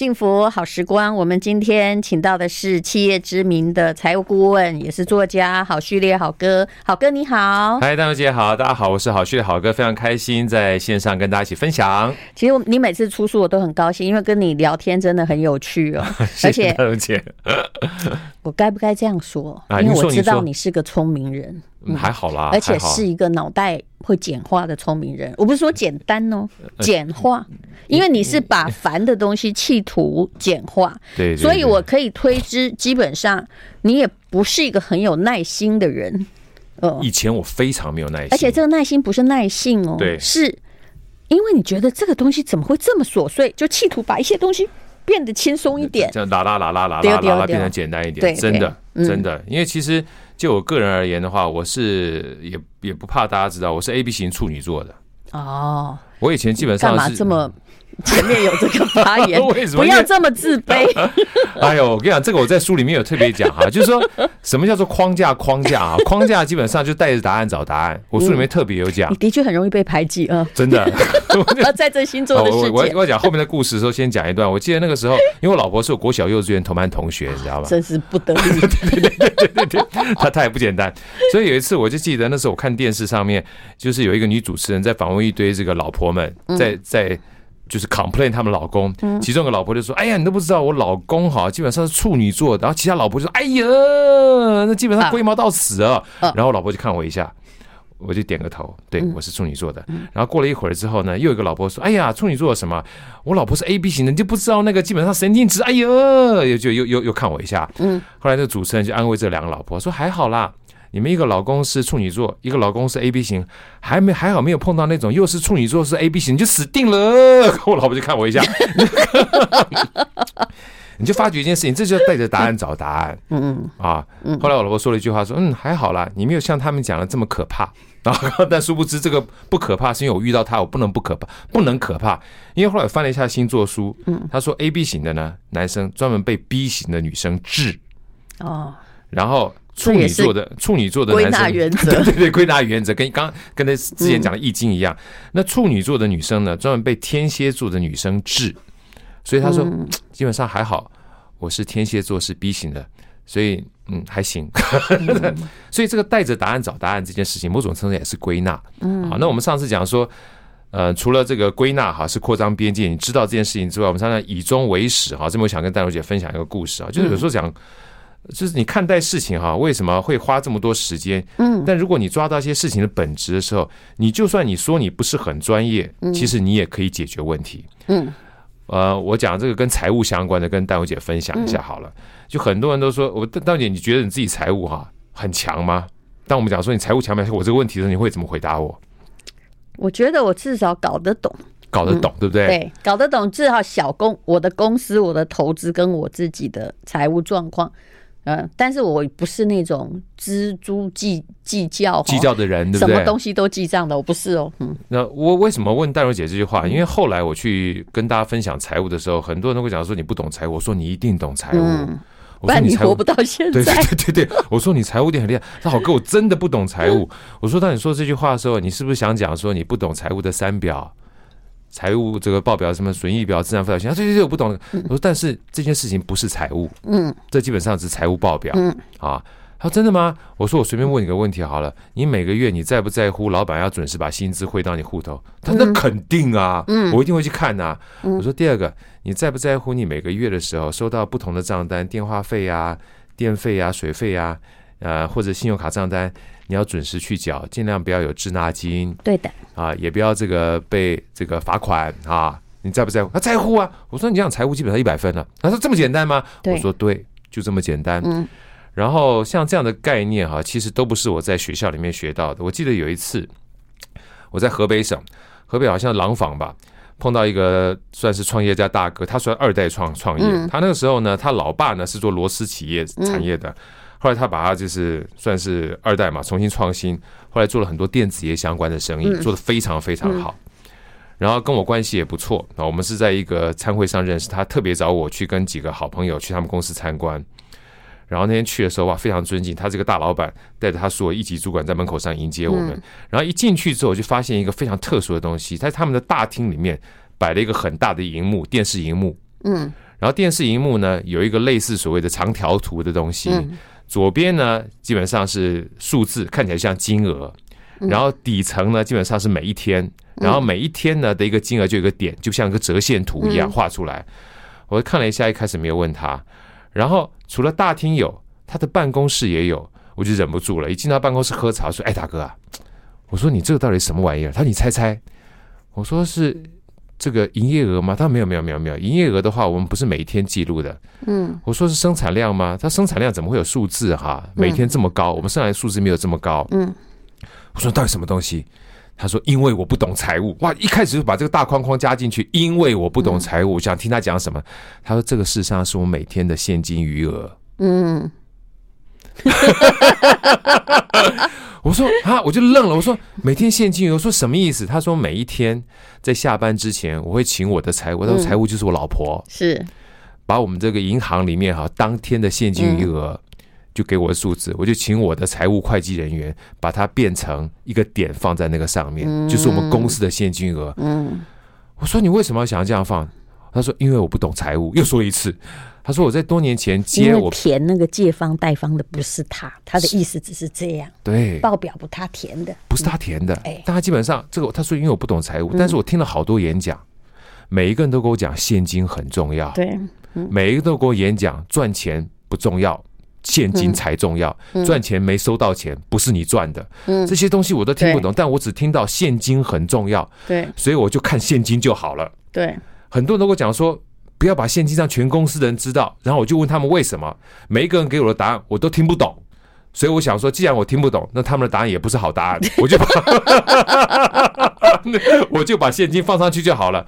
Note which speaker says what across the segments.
Speaker 1: 幸福好时光，我们今天请到的是企业知名的财务顾问，也是作家郝旭烈好哥。好哥你好，
Speaker 2: 嗨，大姐好，大家好，我是郝旭烈郝哥，非常开心在线上跟大家一起分享。
Speaker 1: 其实你每次出书我都很高兴，因为跟你聊天真的很有趣哦。而且，
Speaker 2: 大姐，
Speaker 1: 我该不该这样说？因为我知道你是个聪明人。
Speaker 2: 嗯，还好啦，
Speaker 1: 而且是一个脑袋会简化的聪明人。我不是说简单哦，简化，因为你是把烦的东西企图简化，对，所以我可以推知，基本上你也不是一个很有耐心的人。
Speaker 2: 呃，以前我非常没有耐心，
Speaker 1: 而且这个耐心不是耐性哦，对，是因为你觉得这个东西怎么会这么琐碎，就企图把一些东西变得轻松一点，
Speaker 2: 这样啦啦啦啦啦啦啦变得简单一点，真的真的，因为其实。就我个人而言的话，我是也也不怕大家知道，我是 A B 型处女座的。哦，我以前基本上是
Speaker 1: 这么。前面有这个发言，为什么不要这么自卑？
Speaker 2: 哎呦，我跟你讲，这个我在书里面有特别讲哈，就是说什么叫做框架？框架啊，框架基本上就带着答案找答案。我书里面特别有讲，
Speaker 1: 你的确很容易被排挤啊，
Speaker 2: 真的。
Speaker 1: 在这星座的世界，
Speaker 2: 我我讲后面的故事的时候，先讲一段。我记得那个时候，因为我老婆是我国小幼稚园同班同学，你知道吗？
Speaker 1: 真是不得了，
Speaker 2: 对对对对对对，他他也不简单。所以有一次，我就记得那时候我看电视上面，就是有一个女主持人在访问一堆这个老婆们，在在。就是 complain 他们老公，其中一个老婆就说：“哎呀，你都不知道我老公哈，基本上是处女座。”然后其他老婆就说：“哎呀，那基本上龟毛到死啊。”然后我老婆就看我一下，我就点个头，对，我是处女座的。然后过了一会儿之后呢，又有一个老婆说：“哎呀，处女座什么？我老婆是 A B 型的，你就不知道那个基本上神经质。”哎呀，又就又又又看我一下。嗯，后来那个主持人就安慰这两个老婆说：“还好啦。”你们一个老公是处女座，一个老公是 A B 型，还没还好没有碰到那种又是处女座是 A B 型，你就死定了。我老婆就看我一下，你就发觉一件事情，这就带着答案找答案。嗯嗯啊，后来我老婆说了一句话，说嗯还好啦，你没有像他们讲的这么可怕。然后但殊不知这个不可怕，是因为我遇到他，我不能不可怕，不能可怕。因为后来我翻了一下星座书，嗯，他说 A B 型的呢，男生专门被 B 型的女生治。哦，然后。处女座的处女座的男生，对对对，归纳原则跟刚刚跟他之前讲的易经一样。那处女座的女生呢，专门被天蝎座的女生治。所以他说，基本上还好，我是天蝎座，是 B 型的，所以嗯还行。所以这个带着答案找答案这件事情，某种程度也是归纳。嗯，好，那我们上次讲说，呃，除了这个归纳哈是扩张边界，你知道这件事情之外，我们常常以终为始哈。这边我想跟戴茹姐分享一个故事啊，就是有时候讲。就是你看待事情哈，为什么会花这么多时间？嗯，但如果你抓到一些事情的本质的时候，你就算你说你不是很专业，其实你也可以解决问题。嗯，呃，我讲这个跟财务相关的，跟淡如姐分享一下好了。就很多人都说，我淡如姐，你觉得你自己财务哈很强吗？当我们讲说你财务强不强，我这个问题的时候，你会怎么回答我？
Speaker 1: 我觉得我至少搞得懂，
Speaker 2: 搞得懂，对不对？
Speaker 1: 对，搞得懂，至少小公我的公司、我的投资跟我自己的财务状况。嗯，但是我不是那种锱铢计计较
Speaker 2: 计较的人，对不对？
Speaker 1: 什么东西都记账的，我不是哦。嗯，
Speaker 2: 那我为什么问戴茹姐这句话？因为后来我去跟大家分享财务的时候，很多人都会讲说你不懂财务，我说你一定懂财务。嗯，
Speaker 1: 不然你活不到现在。
Speaker 2: 对对对对，我说你财务点很厉害。那好哥，我真的不懂财务。我说当你说这句话的时候，你是不是想讲说你不懂财务的三表？财务这个报表什么损益表、资产负债表，这些我不懂。我说，但是这件事情不是财务，嗯，这基本上是财务报表，嗯啊。他说真的吗？我说我随便问你个问题好了，你每个月你在不在乎老板要准时把薪资汇到你户头？他说那肯定啊，嗯，我一定会去看呐。我说第二个，你在不在乎你每个月的时候收到不同的账单，电话费呀、电费呀、水费呀，呃，或者信用卡账单？你要准时去缴，尽量不要有滞纳金。对的啊，也不要这个被这个罚款啊。你在不在乎？他、啊、在乎啊。我说你这样财务基本上一百分了。他说这么简单吗？我说对，就这么简单。嗯。然后像这样的概念哈，其实都不是我在学校里面学到的。我记得有一次我在河北省，河北好像廊坊吧，碰到一个算是创业家大哥，他算二代创创业。他那个时候呢，他老爸呢是做螺丝企业产业的。后来他把他就是算是二代嘛，重新创新。后来做了很多电子业相关的生意，做得非常非常好。然后跟我关系也不错那，我们是在一个餐会上认识，他特别找我去跟几个好朋友去他们公司参观。然后那天去的时候哇，非常尊敬，他这个大老板带着他所有一级主管在门口上迎接我们。然后一进去之后，就发现一个非常特殊的东西，在他们的大厅里面摆了一个很大的荧幕，电视荧幕。嗯。然后电视荧幕呢有一个类似所谓的长条图的东西，左边呢基本上是数字，看起来像金额，然后底层呢基本上是每一天，然后每一天呢的一个金额就有一个点，就像一个折线图一样画出来。我看了一下，一开始没有问他，然后除了大厅有，他的办公室也有，我就忍不住了，一进到办公室喝茶说：“哎，大哥啊。”我说你这个到底什么玩意儿？他说你猜猜。我说是这个营业额吗？他说没有没有没有没有，营业额的话我们不是每一天记录的。嗯。我说是生产量吗？他生产量怎么会有数字哈？每天这么高，我们生产数字没有这么高。嗯。我说到底什么东西？他说因为我不懂财务。哇，一开始就把这个大框框加进去，因为我不懂财务。我想听他讲什么？他说这个事实上是我每天的现金余额。嗯。我说啊，我就愣了。我说每天现金，我说什么意思？他说每一天在下班之前，我会请我的财务，他说财务就是我老婆，是把我们这个银行里面哈当天的现金余额就给我的数字，我就请我的财务会计人员把它变成一个点放在那个上面，就是我们公司的现金额。嗯，我说你为什么要想要这样放？他说因为我不懂财务。又说一次。他说：“我在多年前接我
Speaker 1: 填那个借方贷方的不是他，他的意思只是这样。对，报表不他填的，
Speaker 2: 不是他填的。哎，但他基本上这个他说，因为我不懂财务，但是我听了好多演讲，每一个人都跟我讲现金很重要。对，每一个都跟我演讲赚钱不重要，现金才重要。赚钱没收到钱不是你赚的。嗯，这些东西我都听不懂，但我只听到现金很重要。对，所以我就看现金就好了。对，很多人都跟我讲说。”不要把现金让全公司的人知道，然后我就问他们为什么，每一个人给我的答案我都听不懂，所以我想说，既然我听不懂，那他们的答案也不是好答案，我就把 我就把现金放上去就好了。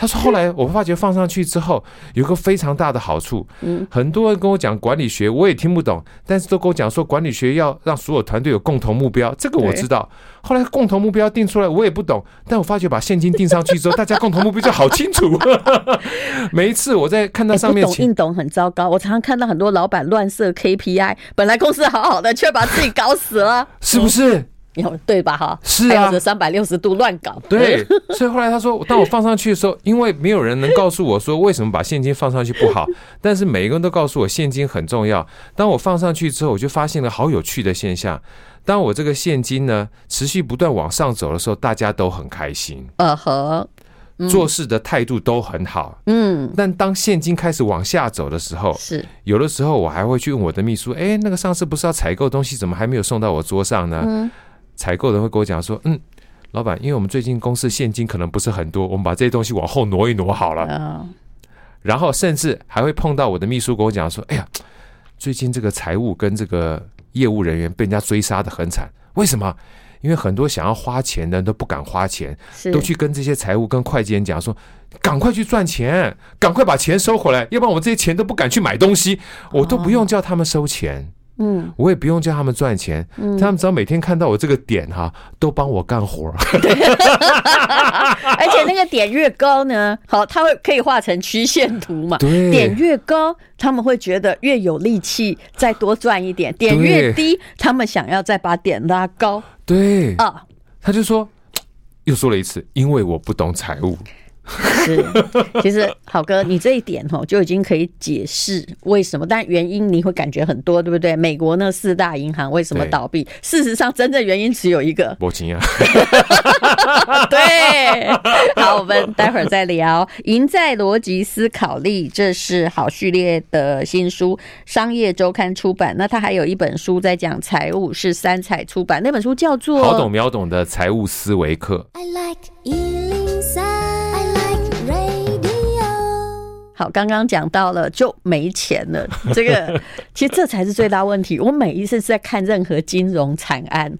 Speaker 2: 他说：“后来我发觉放上去之后，有个非常大的好处。嗯，很多人跟我讲管理学，我也听不懂，但是都跟我讲说管理学要让所有团队有共同目标，这个我知道。后来共同目标定出来，我也不懂，但我发觉把现金定上去之后，大家共同目标就好清楚。每一次我在看到上面，不
Speaker 1: 懂硬懂很糟糕。我常常看到很多老板乱设 KPI，本来公司好好的，却把自己搞死了，
Speaker 2: 是不是？”
Speaker 1: 对吧？哈，
Speaker 2: 是啊，
Speaker 1: 三百六十度乱搞。
Speaker 2: 对，所以后来他说，当我放上去的时候，因为没有人能告诉我说为什么把现金放上去不好，但是每一个人都告诉我现金很重要。当我放上去之后，我就发现了好有趣的现象。当我这个现金呢持续不断往上走的时候，大家都很开心，呃呵，做事的态度都很好，嗯。但当现金开始往下走的时候，是有的时候我还会去问我的秘书，哎，那个上次不是要采购东西，怎么还没有送到我桌上呢？嗯。采购人会跟我讲说：“嗯，老板，因为我们最近公司现金可能不是很多，我们把这些东西往后挪一挪好了。”然后甚至还会碰到我的秘书跟我讲说：“哎呀，最近这个财务跟这个业务人员被人家追杀的很惨，为什么？因为很多想要花钱的人都不敢花钱，都去跟这些财务跟会计人讲说：赶快去赚钱，赶快把钱收回来，要不然我们这些钱都不敢去买东西，我都不用叫他们收钱。”嗯，我也不用叫他们赚钱，他们只要每天看到我这个点哈，都帮我干活。
Speaker 1: 而且那个点越高呢，好，它会可以画成曲线图嘛。对，点越高，他们会觉得越有力气再多赚一点；点越低，他们想要再把点拉高。
Speaker 2: 对啊，他就说，又说了一次，因为我不懂财务。
Speaker 1: 是，其实好哥，你这一点吼就已经可以解释为什么，但原因你会感觉很多，对不对？美国那四大银行为什么倒闭？事实上，真正原因只有一个。
Speaker 2: 没钱啊。
Speaker 1: 对，好，我们待会儿再聊。赢在逻辑思考力，这是好序列的新书，商业周刊出版。那他还有一本书在讲财务，是三彩出版，那本书叫做《
Speaker 2: 好懂秒懂的财务思维课》。I
Speaker 1: like 好，刚刚讲到了就没钱了，这个其实这才是最大问题。我每一次在看任何金融惨案，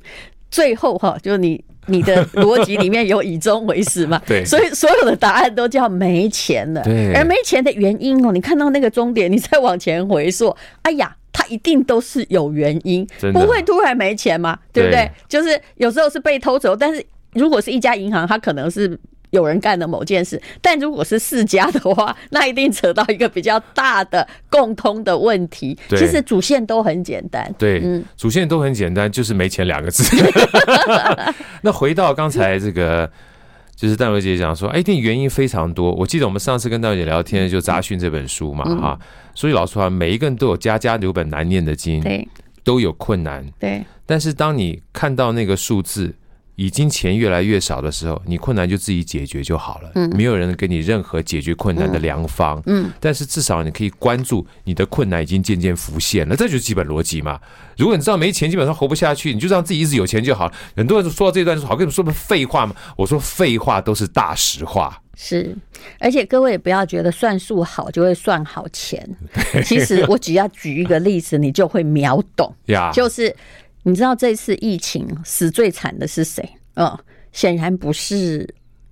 Speaker 1: 最后哈，就是你你的逻辑里面有以终为始嘛，对，所以所有的答案都叫没钱了。对，而没钱的原因哦，你看到那个终点，你再往前回溯，哎呀，它一定都是有原因，不会突然没钱嘛，对不对？就是有时候是被偷走，但是如果是一家银行，它可能是。有人干的某件事，但如果是世家的话，那一定扯到一个比较大的共通的问题。其实主线都很简单，
Speaker 2: 对，嗯，主线都很简单，就是没钱两个字。那回到刚才这个就是淡如姐讲说，哎，一定原因非常多。我记得我们上次跟淡如姐聊天，就《杂讯》这本书嘛，哈、嗯。所以老实话，每一个人都有家家有本难念的经，
Speaker 1: 对，
Speaker 2: 都有困难，
Speaker 1: 对。
Speaker 2: 但是当你看到那个数字，已经钱越来越少的时候，你困难就自己解决就好了。嗯，没有人给你任何解决困难的良方。嗯，但是至少你可以关注你的困难已经渐渐浮现了，这就是基本逻辑嘛。如果你知道没钱基本上活不下去，你就让自己一直有钱就好了。很多人说到这段说好，跟你们说的废话嘛。我说废话都是大实话。
Speaker 1: 是，而且各位也不要觉得算数好就会算好钱。其实我只要举一个例子，你就会秒懂。呀，就是。你知道这次疫情死最惨的是谁？嗯，显然不是。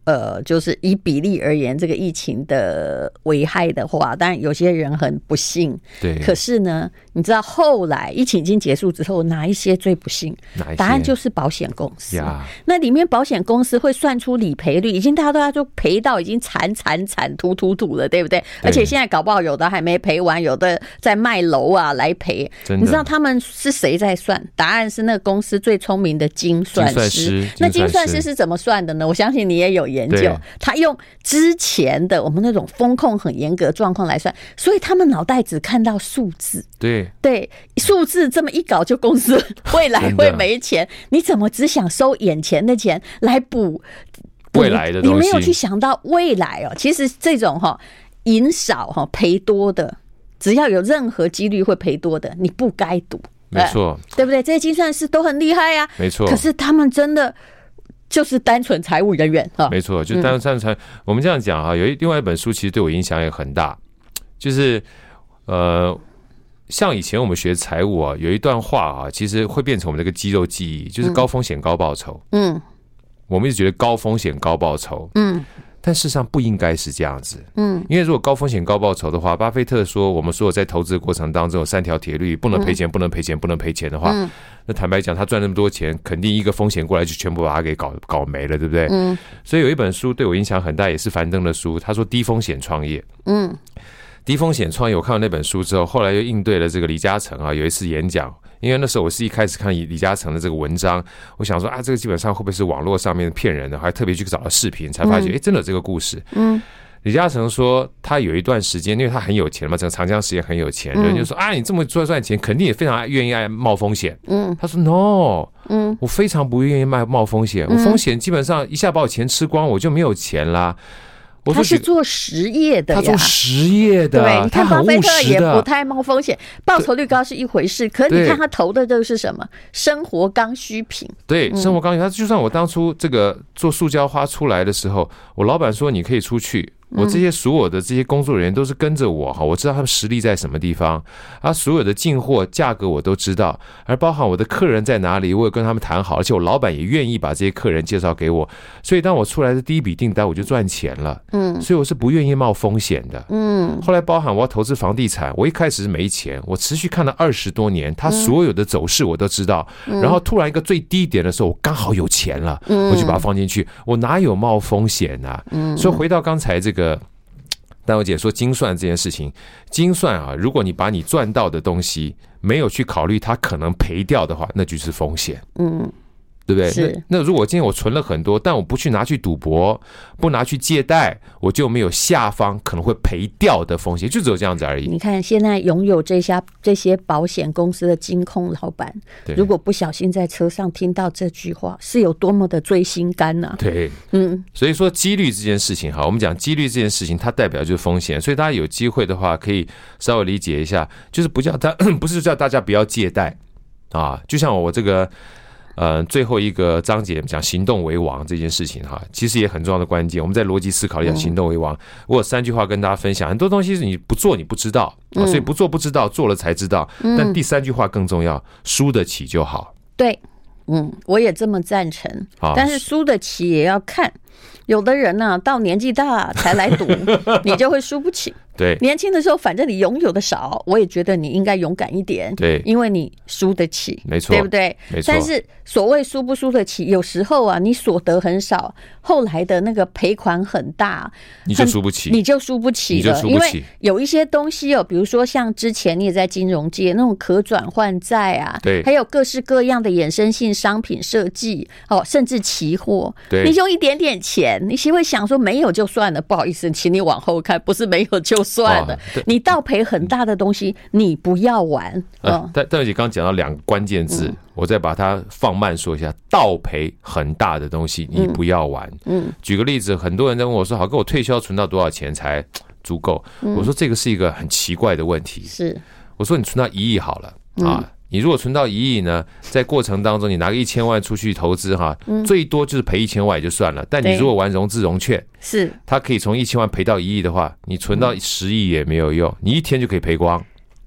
Speaker 1: 呃，就是以比例而言，这个疫情的危害的话，当然有些人很不幸。
Speaker 2: 对。
Speaker 1: 可是呢，你知道后来疫情已经结束之后，哪一些最不幸？
Speaker 2: 哪？
Speaker 1: 答案就是保险公司。那里面保险公司会算出理赔率，已经大家都要就赔到已经惨惨惨突突突了，对不对？而且现在搞不好有的还没赔完，有的在卖楼啊来赔。你知道他们是谁在算？答案是那个公司最聪明的精算师。那精算师是怎么算的呢？我相信你也有。研究，他用之前的我们那种风控很严格的状况来算，所以他们脑袋只看到数字。
Speaker 2: 对
Speaker 1: 对，数字这么一搞，就公司未来会没钱。你怎么只想收眼前的钱来补
Speaker 2: 未来的东西？
Speaker 1: 你没有去想到未来哦。其实这种哈赢少哈赔多的，只要有任何几率会赔多的，你不该赌。
Speaker 2: 没错，
Speaker 1: 对不对？这些精算师都很厉害呀。
Speaker 2: 没错，
Speaker 1: 可是他们真的。就是单纯财务人员哈，
Speaker 2: 没错，就单纯财。我们这样讲啊，有一另外一本书，其实对我影响也很大。就是呃，像以前我们学财务啊，有一段话啊，其实会变成我们这个肌肉记忆，就是高风险高报酬。嗯，我们一直觉得高风险高报酬。嗯。但事实上不应该是这样子，嗯，因为如果高风险高报酬的话，巴菲特说我们所有在投资的过程当中有三条铁律，不能赔钱，不能赔钱，不能赔钱的话，那坦白讲，他赚那么多钱，肯定一个风险过来就全部把它给搞搞没了，对不对？嗯，所以有一本书对我影响很大，也是樊登的书，他说低风险创业，嗯，低风险创业，我看了那本书之后，后来又应对了这个李嘉诚啊，有一次演讲。因为那时候我是一开始看李李嘉诚的这个文章，我想说啊，这个基本上会不会是网络上面骗人的？还特别去找了视频，才发现哎，真的有这个故事。嗯，李嘉诚说他有一段时间，因为他很有钱嘛，整个长江实业很有钱，人就说啊，你这么赚赚钱，肯定也非常愿意爱冒风险。嗯，他说 no，嗯，我非常不愿意冒冒风险，我风险基本上一下把我钱吃光，我就没有钱啦。
Speaker 1: 他是做实业的呀，他
Speaker 2: 做实业的，
Speaker 1: 对，你看巴菲特也不太冒风险，报酬率高是一回事，可是你看他投的这个是什么？生活刚需品。
Speaker 2: 对，生活刚需。他就算我当初这个做塑胶花出来的时候，我老板说你可以出去。我这些所有的这些工作人员都是跟着我哈，我知道他们实力在什么地方，啊所有的进货价格我都知道，而包含我的客人在哪里，我也跟他们谈好，而且我老板也愿意把这些客人介绍给我，所以当我出来的第一笔订单我就赚钱了，嗯，所以我是不愿意冒风险的，嗯，后来包含我要投资房地产，我一开始是没钱，我持续看了二十多年，他所有的走势我都知道，然后突然一个最低点的时候，我刚好有钱了，我就把它放进去，我哪有冒风险啊？嗯，所以回到刚才这个。个，但我姐说精算这件事情，精算啊，如果你把你赚到的东西没有去考虑它可能赔掉的话，那就是风险。嗯。对不对？是。那那如果今天我存了很多，但我不去拿去赌博，不拿去借贷，我就没有下方可能会赔掉的风险，就只有这样子而已。
Speaker 1: 你看，现在拥有这些这些保险公司的金控老板，如果不小心在车上听到这句话，是有多么的锥心肝呐、啊？
Speaker 2: 对，嗯。所以说，几率这件事情哈，我们讲几率这件事情，它代表就是风险。所以大家有机会的话，可以稍微理解一下，就是不叫他，不是叫大家不要借贷啊。就像我这个。呃，最后一个章节讲行动为王这件事情哈，其实也很重要的关键。我们在逻辑思考里讲行动为王，我有三句话跟大家分享。很多东西是你不做你不知道啊，所以不做不知道，做了才知道。但第三句话更重要，输得起就好。
Speaker 1: 对，嗯，我也这么赞成。但是输得起也要看，有的人呢，到年纪大才来赌，你就会输不起。
Speaker 2: 对，
Speaker 1: 年轻的时候，反正你拥有的少，我也觉得你应该勇敢一点。
Speaker 2: 对，
Speaker 1: 因为你输得起，
Speaker 2: 没错，
Speaker 1: 对不对？
Speaker 2: 没错。
Speaker 1: 但是所谓输不输得起，有时候啊，你所得很少，后来的那个赔款很大，
Speaker 2: 你就输不起，
Speaker 1: 你就输不起了。因为有一些东西哦，比如说像之前你也在金融界那种可转换债啊，
Speaker 2: 对，
Speaker 1: 还有各式各样的衍生性商品设计哦，甚至期货，
Speaker 2: 对，
Speaker 1: 你用一点点钱，你先会想说没有就算了，不好意思，请你往后看，不是没有就算了，哦、你倒赔很大的东西，你不要玩。嗯，
Speaker 2: 呃、但但是你刚刚讲到两个关键字，嗯、我再把它放慢说一下，倒赔很大的东西，你不要玩。嗯，嗯举个例子，很多人在问我说，好，哥我退休存到多少钱才足够？我说这个是一个很奇怪的问题。是，我说你存到一亿好了啊。嗯你如果存到一亿呢，在过程当中你拿个一千万出去投资哈，最多就是赔一千万也就算了。但你如果玩融资融券，是它可以从一千万赔到一亿的话，你存到十亿也没有用，你一天就可以赔光，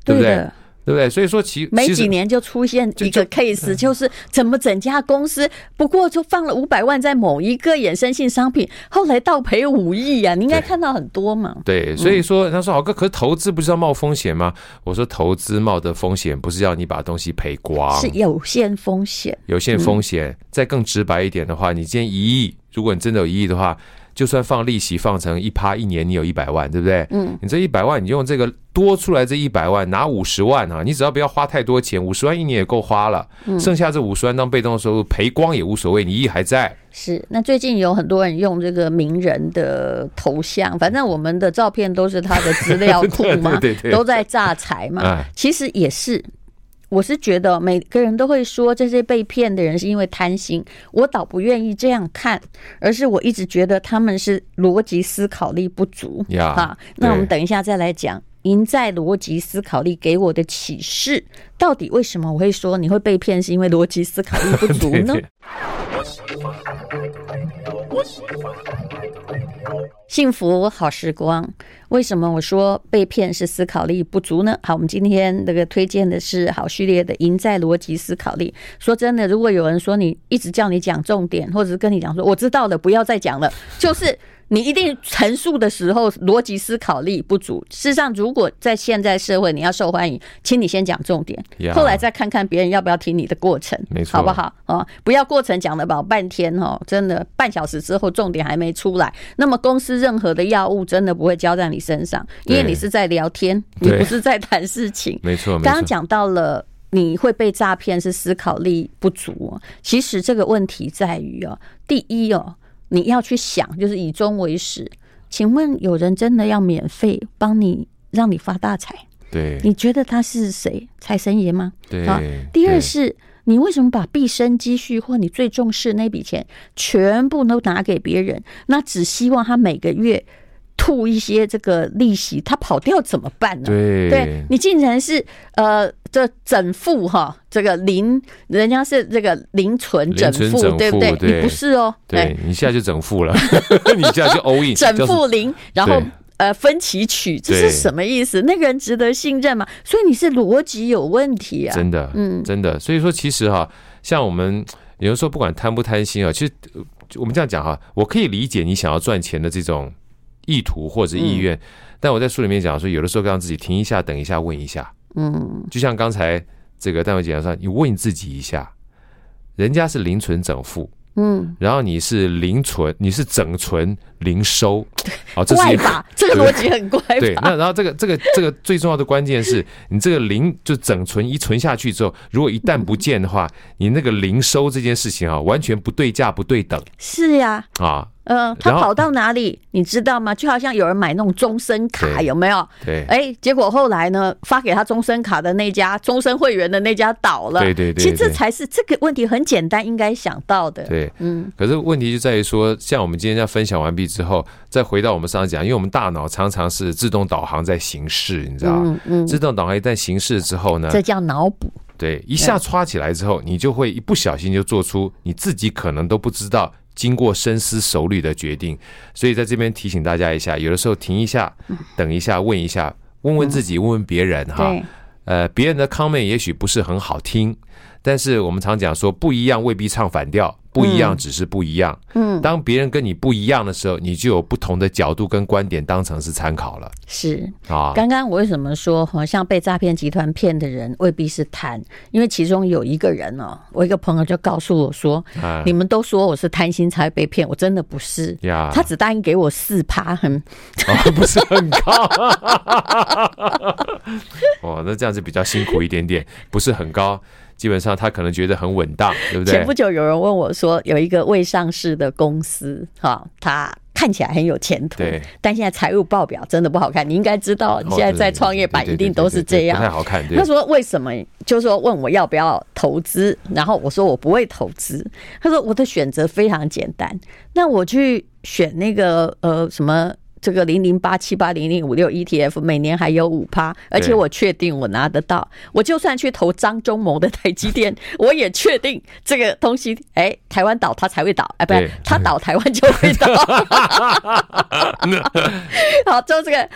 Speaker 2: 对不对？对不对？所以说其，其
Speaker 1: 没几年就出现一个 case，就是怎么整家公司不过就放了五百万在某一个衍生性商品，后来倒赔五亿啊！你应该看到很多嘛。
Speaker 2: 对，所以说他说好哥，可是投资不是要冒风险吗？我说投资冒的风险不是要你把东西赔光，
Speaker 1: 是有限风险，
Speaker 2: 有限风险。再更直白一点的话，你今天一亿，如果你真的有一亿的话。就算放利息放成一趴一年，你有一百万，对不对？嗯，你这一百万，你用这个多出来这一百万拿五十万啊，你只要不要花太多钱，五十万一年也够花了。嗯，剩下这五十万当被动收入赔光也无所谓，你一亿还在。
Speaker 1: 是，那最近有很多人用这个名人的头像，反正我们的照片都是他的资料库嘛，对对都在诈财嘛。哎，其实也是。我是觉得每个人都会说这些被骗的人是因为贪心，我倒不愿意这样看，而是我一直觉得他们是逻辑思考力不足。呀，好，那我们等一下再来讲赢在逻辑思考力给我的启示，到底为什么我会说你会被骗是因为逻辑思考力不足呢？幸福好时光，为什么我说被骗是思考力不足呢？好，我们今天这个推荐的是好序列的赢在逻辑思考力。说真的，如果有人说你一直叫你讲重点，或者是跟你讲说我知道了，不要再讲了，就是。你一定陈述的时候逻辑思考力不足。事实上，如果在现在社会你要受欢迎，请你先讲重点，后来再看看别人要不要听你的过程，没错，好不好？哦，不要过程讲了老半天哦，真的半小时之后重点还没出来，那么公司任何的药物真的不会交在你身上，因为你是在聊天，你不是在谈事情。没错，刚刚讲到了你会被诈骗是思考力不足，其实这个问题在于哦，第一哦。你要去想，就是以终为始。请问有人真的要免费帮你让你发大财？对，你觉得他是谁？财神爷吗？对。啊，第二是，你为什么把毕生积蓄或你最重视那笔钱全部都拿给别人？那只希望他每个月。吐一些这个利息，他跑掉怎么办呢？对，对你竟然是呃，这整副哈，这个零，人家是这个零存整付，对不对？对你不是哦，
Speaker 2: 对你现在就整副了，你现在就 all in，
Speaker 1: 整副零，然后呃分歧取，这是什么意思？那个人值得信任吗？所以你是逻辑有问题啊！
Speaker 2: 真的，嗯，真的。所以说，其实哈，像我们有的时候不管贪不贪心啊，其实我们这样讲哈，我可以理解你想要赚钱的这种。意图或者意愿，但我在书里面讲说，有的时候让自己停一下，等一下，问一下。嗯，就像刚才这个戴维姐说，你问自己一下，人家是零存整付，嗯，然后你是零存，你是整存零收，哦，这是
Speaker 1: 怪吧？这个逻辑很怪。
Speaker 2: 对，那然后这个这个这个最重要的关键是你这个零就整存一存下去之后，如果一旦不见的话，你那个零收这件事情啊，完全不对价不对等。
Speaker 1: 是呀，啊。嗯，他跑到哪里，你知道吗？就好像有人买那种终身卡，有没有？对，哎，结果后来呢，发给他终身卡的那家终身会员的那家倒了。对对对，其实这才是这个问题很简单，应该想到的。对，嗯。可是问题就在于说，像我们今天要分享完毕之后，再回到我们上次讲，因为我们大脑常常是自动导航在行事，你知道吗？嗯。自动导航一旦行事之后呢，这叫脑补。对，一下刷起来之后，你就会一不小心就做出你自己可能都不知道。经过深思熟虑的决定，所以在这边提醒大家一下，有的时候停一下，等一下，问一下，问问自己，问问别人哈。呃，别人的 comment 也许不是很好听，但是我们常讲说，不一样未必唱反调。不一样，只是不一样。嗯，当别人跟你不一样的时候，你就有不同的角度跟观点当成是参考了。是啊，刚刚我为什么说好像被诈骗集团骗的人未必是贪？因为其中有一个人哦，我一个朋友就告诉我说：“你们都说我是贪心才被骗，我真的不是呀。他只答应给我四趴，很不是很高。哦，那这样子比较辛苦一点点，不是很高。”
Speaker 2: 基本上他可能觉得很稳当，对不对？
Speaker 1: 前不久有人问我说，有一个未上市的公司，哈，他看起来很有前途，但现在财务报表真的不好看。你应该知道，你现在在创业板一定都是这样，
Speaker 2: 不太好看。
Speaker 1: 他说为什么？就是说问我要不要投资，然后我说我不会投资。他说我的选择非常简单，那我去选那个呃什么。这个零零八七八零零五六 ETF 每年还有五趴，而且我确定我拿得到。我就算去投张忠谋的台积电，我也确定这个东西，哎，台湾倒它才会倒，哎，不是它倒台湾就会倒。好，就这个。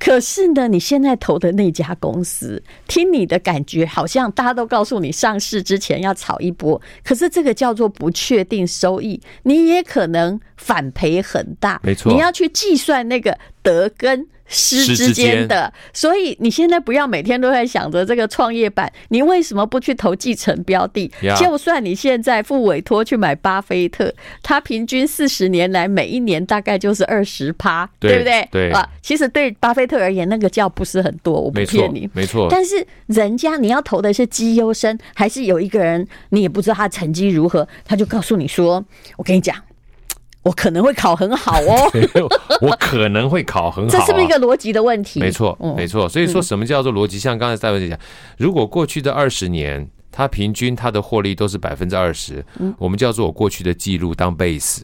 Speaker 1: 可是呢，你现在投的那家公司，听你的感觉，好像大家都告诉你上市之前要炒一波。可是这个叫做不确定收益，你也可能反赔很大。
Speaker 2: 没错，
Speaker 1: 你要去计算那个得跟失之间的，所以你现在不要每天都在想着这个创业板，你为什么不去投继承标的？就算你现在付委托去买巴菲特，他平均四十年来每一年大概就是二十趴，对不对？
Speaker 2: 对
Speaker 1: 啊，其实对巴菲特而言，那个叫不是很多，我不骗你，
Speaker 2: 没错。
Speaker 1: 但是人家你要投的是绩优生，还是有一个人你也不知道他成绩如何，他就告诉你说：“我跟你讲。”我可能会考很好哦，
Speaker 2: 我可能会考很好，
Speaker 1: 这是不是一个逻辑的问题？
Speaker 2: 没错，没错。所以说什么叫做逻辑？像刚才戴文姐讲，如果过去的二十年，它平均它的获利都是百分之二十，我们叫做我过去的记录当 base。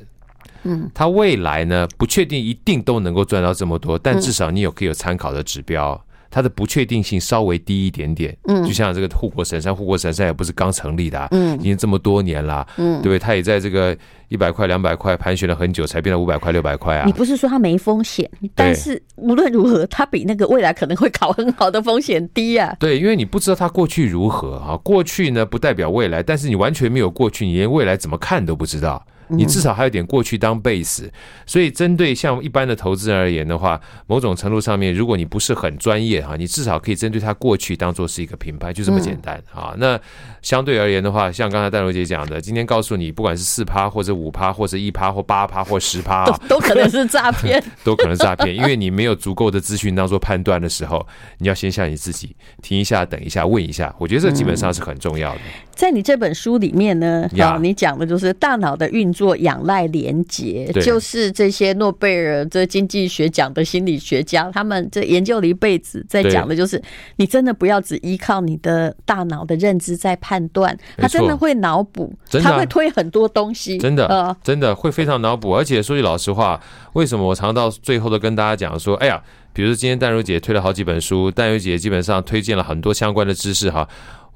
Speaker 2: 嗯，它未来呢，不确定一定都能够赚到这么多，但至少你有可以有参考的指标。它的不确定性稍微低一点点，嗯，就像这个护国神山，护国神山也不是刚成立的，啊，嗯，已经这么多年了，嗯，对不对？它也在这个一百块、两百块盘旋了很久，才变到五百块、六百块啊。
Speaker 1: 你不是说它没风险，但是无论如何，它比那个未来可能会考很好的风险低啊。
Speaker 2: 对，因为你不知道它过去如何啊，过去呢不代表未来，但是你完全没有过去，你连未来怎么看都不知道。你至少还有点过去当 base，所以针对像一般的投资人而言的话，某种程度上面，如果你不是很专业哈，你至少可以针对他过去当做是一个品牌，就这么简单啊。那相对而言的话，像刚才淡如姐讲的，今天告诉你，不管是四趴或者五趴，或者一趴或八趴或十趴，
Speaker 1: 都都可能是诈骗，
Speaker 2: 都可能是诈骗，因为你没有足够的资讯当做判断的时候，你要先向你自己听一下，等一下，问一下，我觉得这基本上是很重要的。
Speaker 1: 在你这本书里面呢，啊，你讲的就是大脑的运作仰赖连结，就是这些诺贝尔这经济学奖的心理学家，他们这研究了一辈子，在讲的就是你真的不要只依靠你的大脑的认知在判断，他真的会脑补，他会推很多东西，
Speaker 2: 真的，真的会非常脑补。而且说句老实话，为什么我常到最后都跟大家讲说，哎呀，比如说今天淡如姐推了好几本书，淡如姐基本上推荐了很多相关的知识哈。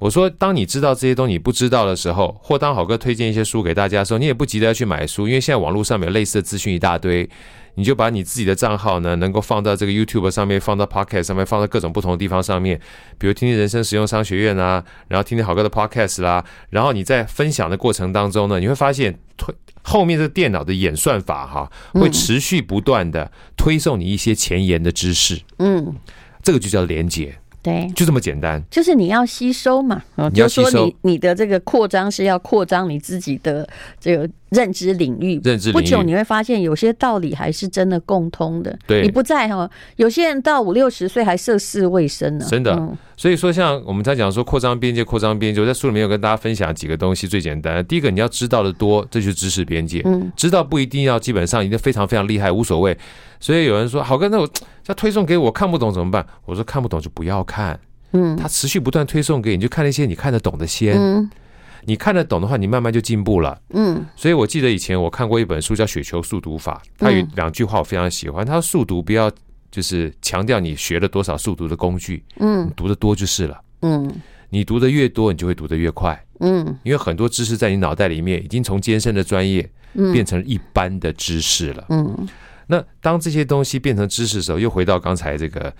Speaker 2: 我说，当你知道这些东西你不知道的时候，或当好哥推荐一些书给大家的时候，你也不急着要去买书，因为现在网络上面有类似的资讯一大堆，你就把你自己的账号呢，能够放到这个 YouTube 上面，放到 Podcast 上面，放到各种不同的地方上面，比如听听人生实用商学院啊，然后听听好哥的 Podcast 啦，然后你在分享的过程当中呢，你会发现推后面这个电脑的演算法哈，会持续不断的推送你一些前沿的知识，嗯，这个就叫连结。
Speaker 1: 对，
Speaker 2: 就这么简单，
Speaker 1: 就是你要吸收嘛，你要说你你的这个扩张是要扩张你自己的这个。认知领域，
Speaker 2: 认知领域，
Speaker 1: 不久你会发现有些道理还是真的共通的。
Speaker 2: 对，
Speaker 1: 你不在哈，有些人到五六十岁还涉世未深呢。
Speaker 2: 真的，所以说像我们在讲说扩张边界，扩张边界，我在书里面有跟大家分享几个东西，最简单。第一个，你要知道的多，这就是知识边界。嗯，知道不一定要基本上一定非常非常厉害，无所谓。所以有人说，好哥，那我 他推送给我看不懂怎么办？我说看不懂就不要看。嗯，他持续不断推送给你，你就看那些你看得懂的先。嗯。你看得懂的话，你慢慢就进步了。嗯，所以我记得以前我看过一本书叫《雪球速读法》，它有两句话我非常喜欢。他说速读不要就是强调你学了多少速读的工具，嗯，读的多就是了。嗯，你读的越多，你就会读得越快。嗯，因为很多知识在你脑袋里面已经从艰深的专业变成一般的知识了。嗯，那当这些东西变成知识的时候，又回到刚才这个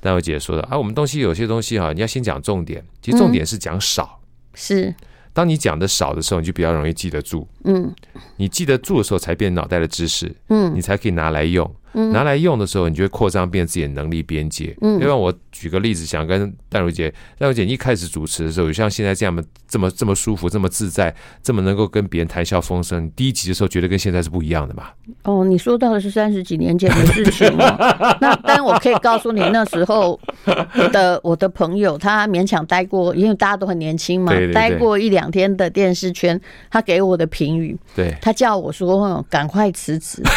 Speaker 2: 丹伟姐说的啊，我们东西有些东西哈，你要先讲重点，其实重点是讲少。是。当你讲的少的时候，你就比较容易记得住。嗯，你记得住的时候，才变脑袋的知识。嗯，你才可以拿来用。拿来用的时候，你就会扩张变自己的能力边界。嗯，因为我举个例子，想跟戴如姐，戴如姐一开始主持的时候，有像现在这样这么这么舒服，这么自在，这么能够跟别人谈笑风生。第一集的时候，觉得跟现在是不一样的嘛？
Speaker 1: 哦，你说到的是三十几年前的事情哦。那但我可以告诉你，那时候的我的朋友，他勉强待过，因为大家都很年轻嘛，待过一两天的电视圈，他给我的评语，对，他叫我说赶快辞职。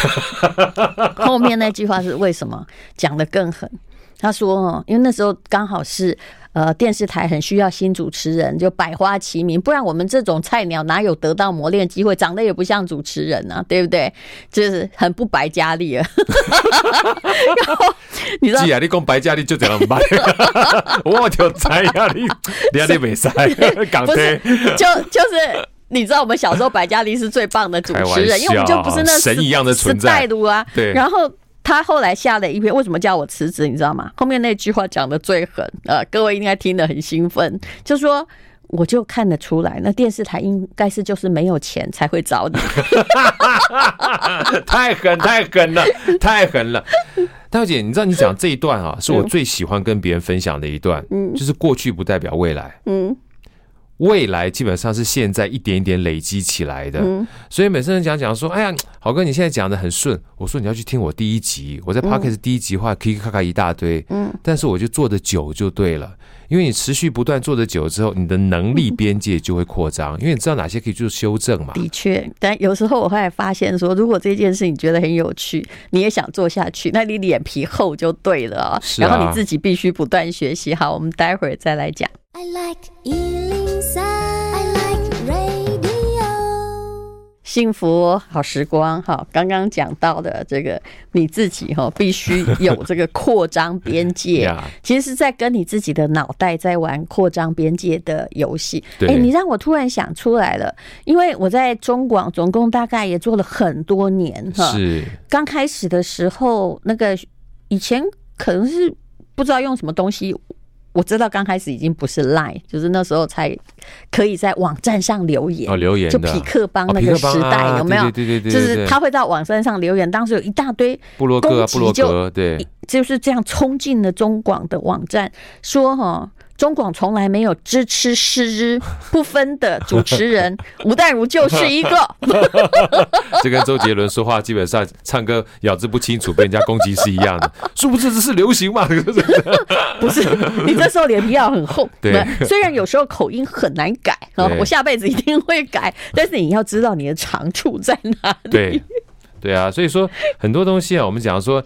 Speaker 1: 后面那句话是为什么？讲的更狠。他说：“哦，因为那时候刚好是呃电视台很需要新主持人，就百花齐鸣，不然我们这种菜鸟哪有得到磨练机会？长得也不像主持人啊，对不对？就是很不白佳丽啊。然后 你知道，
Speaker 2: 你讲白佳丽就这样办，我就猜呀，你你你没塞，
Speaker 1: 不是就就是。”你知道我们小时候白嘉莉是最棒的主持人，因为我们就不是那
Speaker 2: 神一样的存在
Speaker 1: 啊。对。然后他后来下了一篇，为什么叫我辞职？你知道吗？后面那句话讲的最狠，呃，各位应该听得很兴奋，就说我就看得出来，那电视台应该是就是没有钱才会找你。
Speaker 2: 太狠，太狠了，太狠了。大小姐，你知道你讲这一段啊，是我最喜欢跟别人分享的一段，嗯，就是过去不代表未来，嗯。未来基本上是现在一点一点累积起来的，所以每次人讲讲说，哎呀，好哥你现在讲的很顺，我说你要去听我第一集，我在 Podcast 第一集话，可以咔咔一大堆，嗯，但是我就做的久就对了，因为你持续不断做的久之后，你的能力边界就会扩张，因为你知道哪些可以做修正嘛。
Speaker 1: 的确，但有时候我后来发现说，如果这件事你觉得很有趣，你也想做下去，那你脸皮厚就对了啊，然后你自己必须不断学习。好，我们待会儿再来讲。I like 幸福好时光，哈，刚刚讲到的这个你自己哈，必须有这个扩张边界，其实是在跟你自己的脑袋在玩扩张边界的游戏。哎，你让我突然想出来了，因为我在中广总共大概也做了很多年哈，是刚开始的时候，那个以前可能是不知道用什么东西。我知道刚开始已经不是 Line，就是那时候才可以在网站上留言
Speaker 2: 哦，留言
Speaker 1: 就匹克邦那个时代有没有？
Speaker 2: 对对对，
Speaker 1: 就是他会到网站上留言，当时有一大堆
Speaker 2: 部落格，部落格对，
Speaker 1: 就是这样冲进了中广的网站，说哈。中广从来没有支吃失不分的主持人，吴淡如就是一个。
Speaker 2: 这跟周杰伦说话基本上唱歌咬字不清楚，被人家攻击是一样的。殊不知这是流行嘛？
Speaker 1: 不是，你这时候脸皮要很厚。对，虽然有时候口音很难改，我下辈子一定会改，但是你要知道你的长处在哪里。
Speaker 2: 对，对啊，所以说很多东西啊，我们讲说。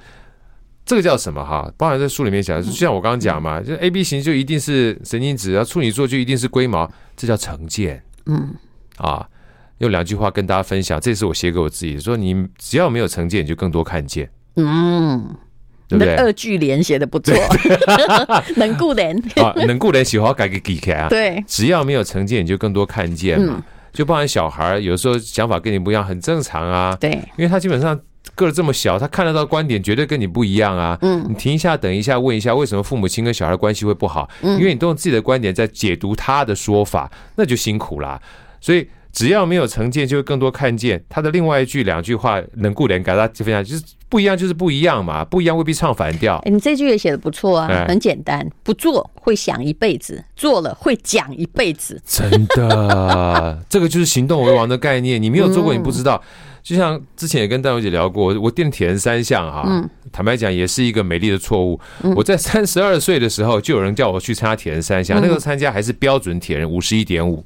Speaker 2: 这个叫什么哈？包含在书里面讲，就像我刚刚讲嘛，就 A B 型就一定是神经质，然后处女座就一定是龟毛，这叫成见。嗯，啊，用两句话跟大家分享，这是我写给我自己，说你只要没有成见，你就更多看见。嗯，
Speaker 1: 对不对？二句联写的不错，能固人
Speaker 2: 啊，能固人喜欢改个给开啊。
Speaker 1: 对，
Speaker 2: 只要没有成见，你就更多看见嘛。就包含小孩，有时候想法跟你不一样，很正常啊。对，因为他基本上。个儿这么小，他看得到观点绝对跟你不一样啊！嗯，你停一下，等一下，问一下，为什么父母亲跟小孩关系会不好？嗯，因为你都用自己的观点在解读他的说法，那就辛苦啦。所以只要没有成见，就会更多看见。他的另外一句两句话，能顾连，给大家分享，就是不一样就是不一样嘛，不一样未必唱反调。
Speaker 1: 欸，你这句也写的不错啊，很简单，不做会想一辈子，做了会讲一辈子。
Speaker 2: 真的，这个就是行动为王的概念。你没有做过，你不知道。就像之前也跟淡如姐聊过，我垫铁人三项哈，嗯、坦白讲也是一个美丽的错误。嗯、我在三十二岁的时候，就有人叫我去参加铁人三项，嗯、那个参加还是标准铁人五十一点五。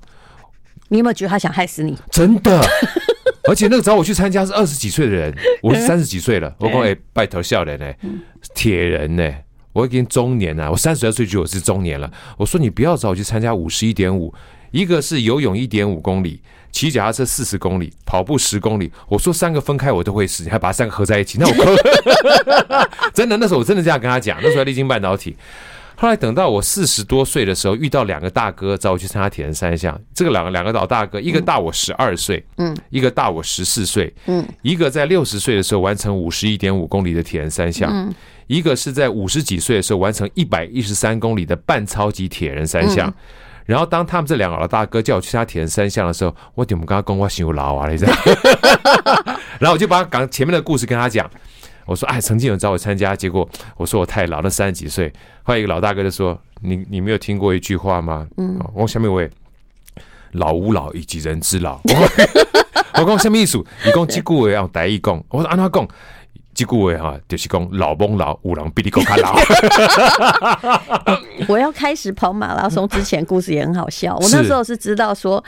Speaker 1: 你有没有觉得他想害死你？
Speaker 2: 真的，而且那个找我去参加是二十几岁的人，我是三十几岁了。我讲哎，拜托笑脸呢，铁人呢，我已经中年了，我三十二岁就我是中年了。我说你不要找我去参加五十一点五，一个是游泳一点五公里。骑脚踏车四十公里，跑步十公里。我说三个分开我都会死，你还把三个合在一起，那我 真的那时候我真的这样跟他讲。那时候在丽晶半导体，后来等到我四十多岁的时候，遇到两个大哥找我去参加铁人三项。这个两个两个老大哥，一个大我十二岁，嗯，一个大我十四岁，嗯，一个在六十岁的时候完成五十一点五公里的铁人三项，嗯，一个是在五十几岁的时候完成一百一十三公里的半超级铁人三项。然后当他们这两个老大哥叫我去参加铁人三项的时候，我点不跟他讲我想老啊，你知道？然后我就把刚前面的故事跟他讲，我说哎，曾经有人找我参加，结果我说我太老，那三十几岁。后来一个老大哥就说：“你你没有听过一句话吗？”嗯，我下面一位老吾老以及人之老。我讲什么意思？你讲这句话要台语讲，我说安他讲，这句话哈就是讲老翁老五郎比你更加老。
Speaker 1: 我要开始跑马拉松之前，故事也很好笑。我那时候是知道说，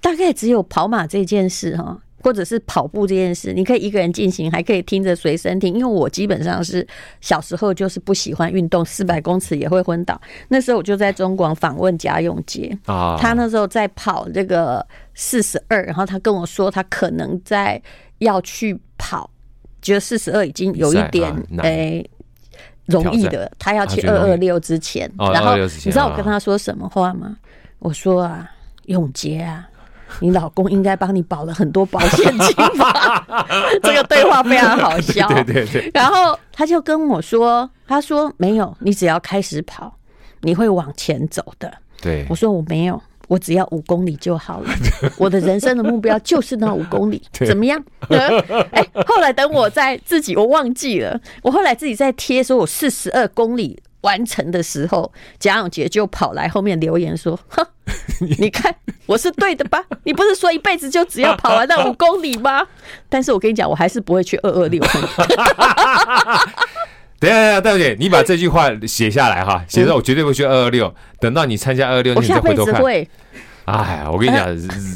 Speaker 1: 大概只有跑马这件事哈。或者是跑步这件事，你可以一个人进行，还可以听着随身听。因为我基本上是小时候就是不喜欢运动，四百公尺也会昏倒。那时候我就在中广访问贾永杰啊，他那时候在跑这个四十二，然后他跟我说他可能在要去跑，觉得四十二已经有一点诶、欸、容易的，他要去二二六之前。然后你知道我跟他说什么话吗？我说啊，永杰啊。你老公应该帮你保了很多保险金吧？这个对话非常好笑。对对对。然后他就跟我说：“他说没有，你只要开始跑，你会往前走的。”对。我说我没有，我只要五公里就好了。我的人生的目标就是那五公里，怎么样？哎，后来等我在自己，我忘记了。我后来自己在贴说，我四十二公里。完成的时候，贾永杰就跑来后面留言说：“哼，你看我是对的吧？你不是说一辈子就只要跑完那五公里吗？但是我跟你讲，我还是不会去二二六。
Speaker 2: 等一下，等一下，戴小姐，你把这句话写下来哈，写着我绝对不会去二二六。等到你参加二二六，你再回头看。哎呀，我跟你讲，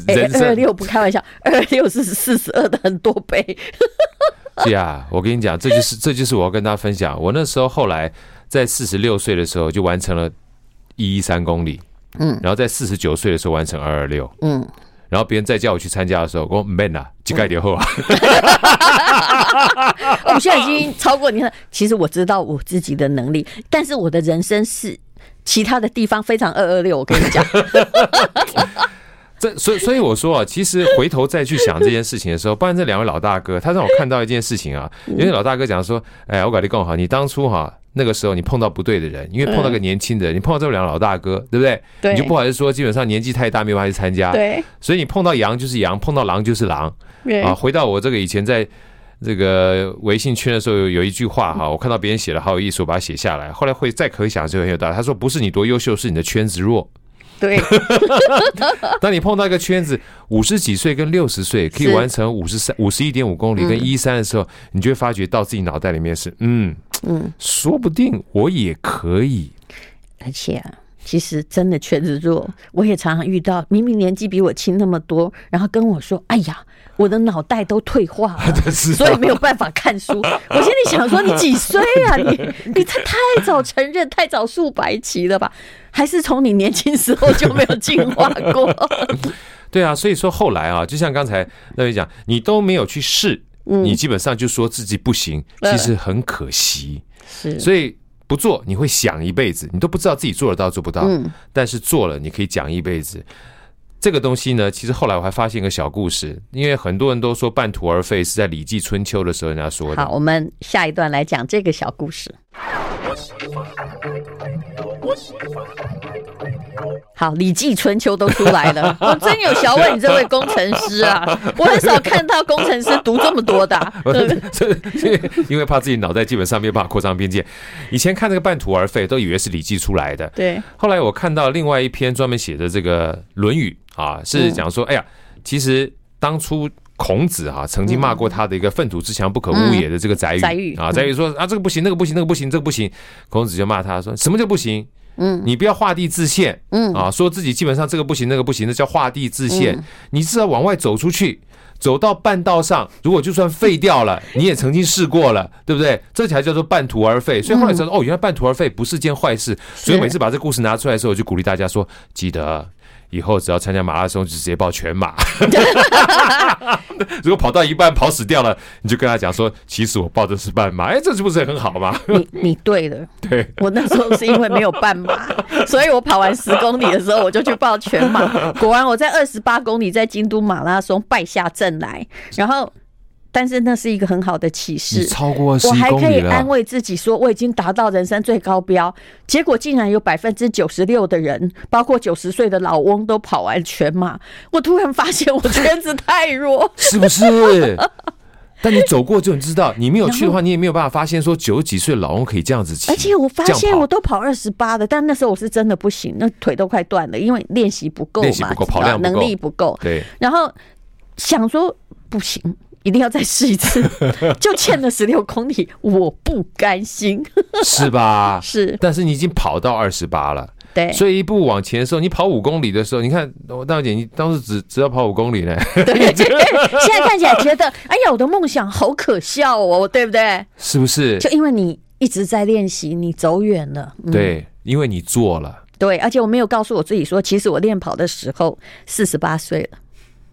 Speaker 2: 人生
Speaker 1: 二二六不开玩笑，二二六是四十二的很多倍。
Speaker 2: 是啊，我跟你讲，这就是这就是我要跟大家分享。我那时候后来。在四十六岁的时候就完成了一一三公里，嗯，然后在四十九岁的时候完成二二六，嗯，然后别人再叫我去参加的时候，我说 man 啊，几盖点后啊，
Speaker 1: 我们现在已经超过你看。其实我知道我自己的能力，但是我的人生是其他的地方非常二二六。我跟你讲，
Speaker 2: 这所以所以我说啊，其实回头再去想这件事情的时候，不然这两位老大哥他让我看到一件事情啊，因为老大哥讲说，哎，我跟你讲哈，你当初哈。那个时候你碰到不对的人，因为碰到个年轻的人，你碰到这两个老大哥，对不对？对，你就不好意思说，基本上年纪太大没办法去参加。对，所以你碰到羊就是羊，碰到狼就是狼。对啊，回到我这个以前在这个微信圈的时候，有有一句话哈，我看到别人写的好有意思，我把它写下来。后来会再可想就很有道理。他说：“不是你多优秀，是你的圈子弱。”对，当你碰到一个圈子五十几岁跟六十岁可以完成五十三五十一点五公里跟一三的时候，你就会发觉到自己脑袋里面是嗯。嗯，说不定我也可以。
Speaker 1: 而且啊，其实真的确实弱，我也常常遇到，明明年纪比我轻那么多，然后跟我说：“哎呀，我的脑袋都退化了，所以没有办法看书。”我心里想说：“你几岁啊？你你太太早承认，太早竖白旗了吧？还是从你年轻时候就没有进化过？”
Speaker 2: 对啊，所以说后来啊，就像刚才那位讲，你都没有去试。你基本上就说自己不行，其实很可惜。是，所以不做你会想一辈子，你都不知道自己做得到做不到。嗯，但是做了你可以讲一辈子。这个东西呢，其实后来我还发现一个小故事，因为很多人都说半途而废是在《礼记春秋》的时候人家说的。
Speaker 1: 好，我们下一段来讲这个小故事。好，《礼记春秋》都出来了，我 真有小问你这位工程师啊！我很少看到工程师读这么多的、啊，
Speaker 2: 因为怕自己脑袋基本上没有办法扩张边界。以前看那个半途而废，都以为是《礼记》出来的。对，后来我看到另外一篇专门写的这个《论语》啊，是讲说，哎呀，其实当初孔子哈曾经骂过他的一个“粪土之强，不可污也”的这个宰予啊，宰予说啊，这个不行，那个不行，那个不行，这个不行。孔子就骂他说，什么叫不行？嗯，你不要画地自限，嗯啊，说自己基本上这个不行，那个不行，那叫画地自限。你至少往外走出去，走到半道上，如果就算废掉了，你也曾经试过了，对不对？这才叫做半途而废。所以后来知道，哦，原来半途而废不是件坏事。所以每次把这故事拿出来的时候，我就鼓励大家说，记得。以后只要参加马拉松，就直接报全马。如果跑到一半跑死掉了，你就跟他讲说：“其实我报的是半马。”哎，这是不是很好吗？
Speaker 1: 你你对的，对，我那时候是因为没有半马，所以我跑完十公里的时候，我就去报全马。果然我在二十八公里在京都马拉松败下阵来，然后。但是那是一个很好的启示，
Speaker 2: 超过
Speaker 1: 我还可以安慰自己说我已经达到人生最高标。结果竟然有百分之九十六的人，包括九十岁的老翁都跑完全马。我突然发现我圈子太弱，
Speaker 2: 是不是？但你走过就你知道，你没有去的话，你也没有办法发现说九十几岁老翁可以这样子骑。
Speaker 1: 而且我发现我都跑二十八的，但那时候我是真的不行，那腿都快断了，因为练习不够嘛，
Speaker 2: 跑量
Speaker 1: 能力不够。
Speaker 2: 对，
Speaker 1: 然后想说不行。一定要再试一次，就欠了十六公里，我不甘心，
Speaker 2: 是吧？
Speaker 1: 是，
Speaker 2: 但是你已经跑到二十八了，
Speaker 1: 对，
Speaker 2: 所以一步往前的时候，你跑五公里的时候，你看，大姐，你当时只只要跑五公里呢？
Speaker 1: 对，现在看起来觉得，哎呀，我的梦想好可笑哦，对不对？
Speaker 2: 是不是？
Speaker 1: 就因为你一直在练习，你走远了，
Speaker 2: 嗯、对，因为你做了，
Speaker 1: 对，而且我没有告诉我自己说，其实我练跑的时候四十八岁了。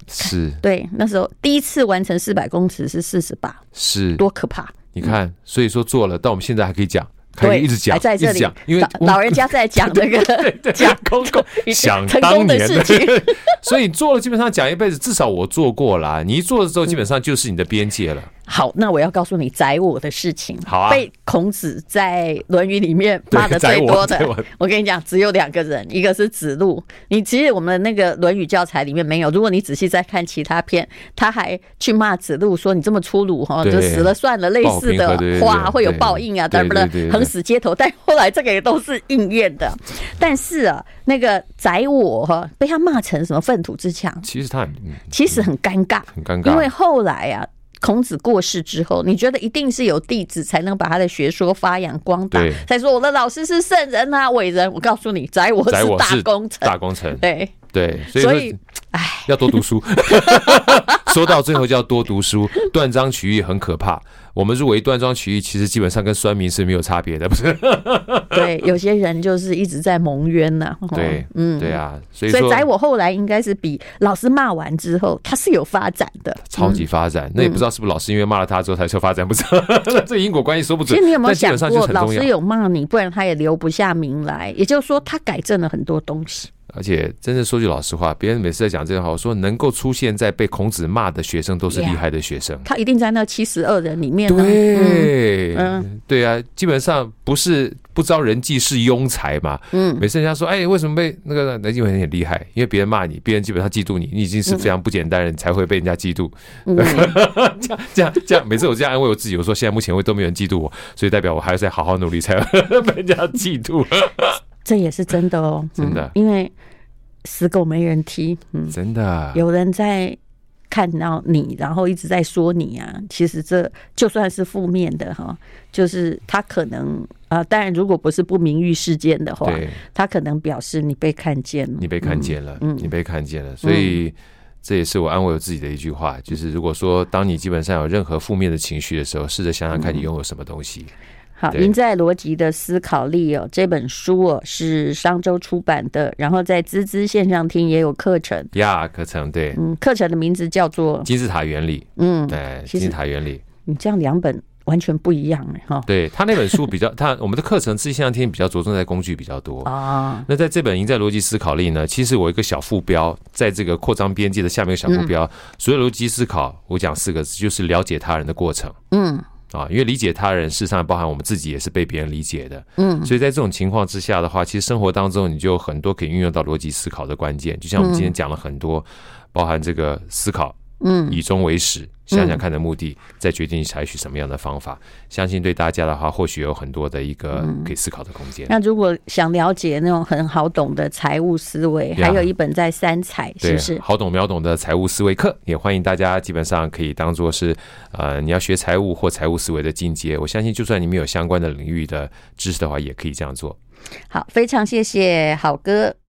Speaker 2: 是
Speaker 1: 对，那时候第一次完成四百公尺是四十八，
Speaker 2: 是
Speaker 1: 多可怕！
Speaker 2: 你看，所以说做了，到我们现在还可以讲，可以一直讲，
Speaker 1: 还在这里
Speaker 2: 讲，因为
Speaker 1: 老人家在讲 这个讲
Speaker 2: 公公，想
Speaker 1: 当年的事情。
Speaker 2: 所以你做了，基本上讲一辈子，至少我做过了。你一做了之后，基本上就是你的边界了。
Speaker 1: 好，那我要告诉你宰我的事情。
Speaker 2: 好啊，
Speaker 1: 被孔子在《论语》里面骂的最多的，我，我跟你讲，只有两个人，一个是子路。你其实我们那个《论语》教材里面没有。如果你仔细再看其他篇，他还去骂子路说：“你这么粗鲁哈，就死了算了。”类似的话会有报应啊，等不能横死街头。但后来这个也都是应验的。但是啊，那个宰我哈，被他骂成什么粪土之墙？
Speaker 2: 其实他很，
Speaker 1: 其实很尴尬，
Speaker 2: 很尴尬，
Speaker 1: 因为后来啊。孔子过世之后，你觉得一定是有弟子才能把他的学说发扬光大，才说我的老师是圣人啊、伟人。我告诉你，宰我是大功臣，
Speaker 2: 大功臣。
Speaker 1: 对
Speaker 2: 对，所以，哎，要多读书。说到最后就要多读书，断章取义很可怕。我们认为断章取义，其实基本上跟酸民是没有差别的，不是？
Speaker 1: 对，有些人就是一直在蒙冤呐。
Speaker 2: 对，嗯，对啊，所以
Speaker 1: 所以在我后来应该是比老师骂完之后，他是有发展的，
Speaker 2: 超级发展。那也不知道是不是老师因为骂了他之后才说发展，不知道 这因果关系说不准。
Speaker 1: 其实你有没有想过，老师有骂你，不然他也留不下名来。也就是说，他改正了很多东西。
Speaker 2: 而且，真的说句老实话，别人每次在讲这个话，我说能够出现在被孔子骂的学生，都是厉害的学生。Yeah,
Speaker 1: 他一定在那七十二人里面。
Speaker 2: 对，嗯，对啊，基本上不是不招人忌是庸才嘛。嗯，每次人家说，哎，为什么被那个那因为很厉害？因为别人骂你，别人基本上嫉妒你，你已经是非常不简单的人，才会被人家嫉妒。嗯、这样这样这样，每次我这样安慰我自己，我说现在目前为止都没有人嫉妒我，所以代表我还要再好好努力，才会被人家嫉妒。
Speaker 1: 这也是真的哦，
Speaker 2: 真的，
Speaker 1: 因为死狗没人踢，嗯，
Speaker 2: 真的，
Speaker 1: 有人在看到你，然后一直在说你啊。其实这就算是负面的哈，就是他可能啊，当然如果不是不名誉事件的话，他可能表示你被看见了，
Speaker 2: 你被看见了，嗯，你被看见了，所以这也是我安慰我自己的一句话，就是如果说当你基本上有任何负面的情绪的时候，试着想想看你拥有什么东西。
Speaker 1: 好，赢在逻辑的思考力哦，这本书哦是商周出版的，然后在滋滋线上听也有课程。
Speaker 2: 呀，课程对，
Speaker 1: 嗯，课程的名字叫做
Speaker 2: 金字塔原理，嗯，对，金字塔原理，
Speaker 1: 你这样两本完全不一样哎哈，
Speaker 2: 对他那本书比较，他我们的课程滋滋线上听比较着重在工具比较多。啊，那在这本赢在逻辑思考力呢，其实我一个小副标，在这个扩张边界的下面一个小副标，所有逻辑思考，我讲四个字，就是了解他人的过程，嗯。啊，因为理解他人，事实上包含我们自己也是被别人理解的，嗯，所以在这种情况之下的话，其实生活当中你就有很多可以运用到逻辑思考的关键，就像我们今天讲了很多，包含这个思考。嗯，以终为始，想想看的目的，再决定采取什么样的方法。相信对大家的话，或许有很多的一个可以思考的空间。
Speaker 1: 那如果想了解那种很好懂的财务思维，还有一本在三彩，是不是？
Speaker 2: 好懂秒懂的财务思维课，也欢迎大家。基本上可以当做是，呃，你要学财务或财务思维的进阶。我相信，就算你们有相关的领域的知识的话，也可以这样做。
Speaker 1: 好，非常谢谢好哥。